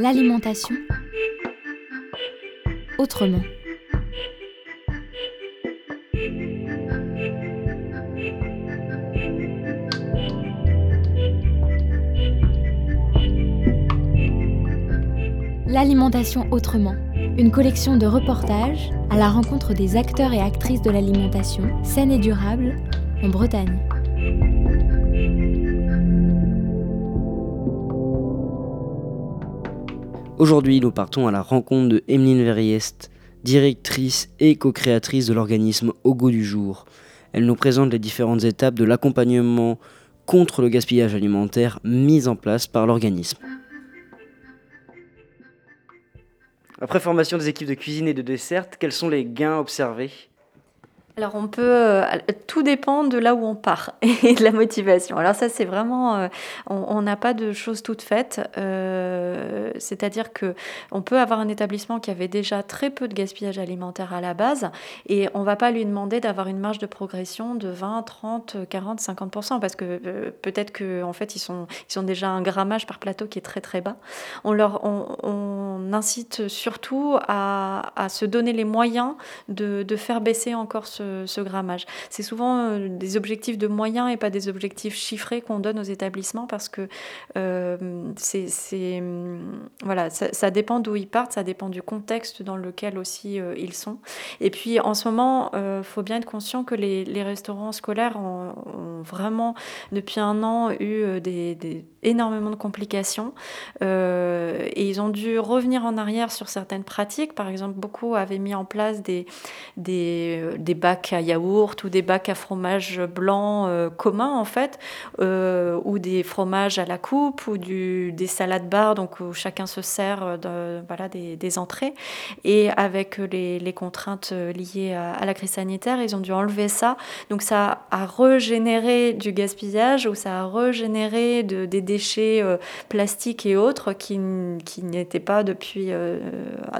L'alimentation autrement. L'alimentation autrement, une collection de reportages à la rencontre des acteurs et actrices de l'alimentation saine et durable en Bretagne. Aujourd'hui, nous partons à la rencontre de Emeline Verriest, directrice et co-créatrice de l'organisme Au goût du jour. Elle nous présente les différentes étapes de l'accompagnement contre le gaspillage alimentaire mis en place par l'organisme. Après formation des équipes de cuisine et de dessert, quels sont les gains observés alors on peut, euh, tout dépend de là où on part et de la motivation. Alors ça c'est vraiment, euh, on n'a pas de choses toutes faites. Euh, c'est-à-dire que on peut avoir un établissement qui avait déjà très peu de gaspillage alimentaire à la base et on va pas lui demander d'avoir une marge de progression de 20, 30, 40, 50% parce que peut-être que en fait ils sont, ils ont déjà un grammage par plateau qui est très très bas. On leur, on, incite surtout à, à, se donner les moyens de, de faire baisser encore ce ce, grammage. C'est souvent euh, des objectifs de moyens et pas des objectifs chiffrés qu'on donne aux établissements parce que euh, c'est, hum, voilà, ça, dépend d'où ils partent, ça dépend du contexte dans lequel aussi euh, ils sont. Et puis en ce moment, il faut bien être conscient que les, restaurants scolaires ont, vraiment depuis un an eu énormément de complications et ils ont dû revenir en arrière sur certaines pratiques. Par exemple, beaucoup avaient mis en place des, des, des à yaourt ou des bacs à fromage blanc euh, communs en fait, euh, ou des fromages à la coupe ou du, des salades bar donc où chacun se sert voilà, des, des, entrées. Et avec les, les contraintes liées à, la crise sanitaire, ils ont dû enlever ça. Donc ça a régénéré du gaspillage ou ça a régénéré de, des déchets euh, plastiques et autres qui, qui n'étaient pas depuis,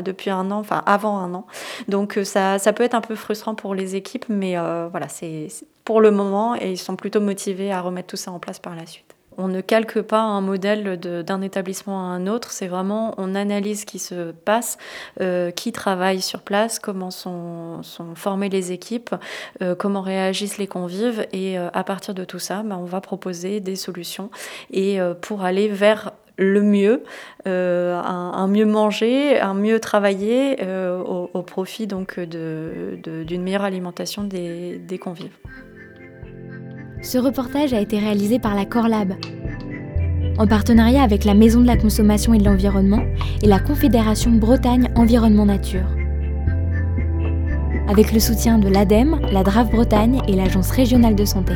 depuis un an, enfin avant un an. Donc ça, ça peut être un peu frustrant pour les mais euh, voilà, c'est pour le moment et ils sont plutôt motivés à remettre tout ça en place par la suite. On ne calque pas un modèle d'un établissement à un autre, c'est vraiment on analyse ce qui se passe, euh, qui travaille sur place, comment sont, formées les équipes, euh, comment réagissent les convives et à partir de tout ça, bah, on va proposer des solutions et pour aller vers le mieux, euh, un, mieux manger, un mieux travailler euh, au, profit donc d'une meilleure alimentation des, des, convives. Ce reportage a été réalisé par la Corlab, en partenariat avec la Maison de la Consommation et de l'Environnement et la Confédération Bretagne Environnement Nature. Avec le soutien de l'ADEME, la DRAF Bretagne et l'Agence régionale de santé.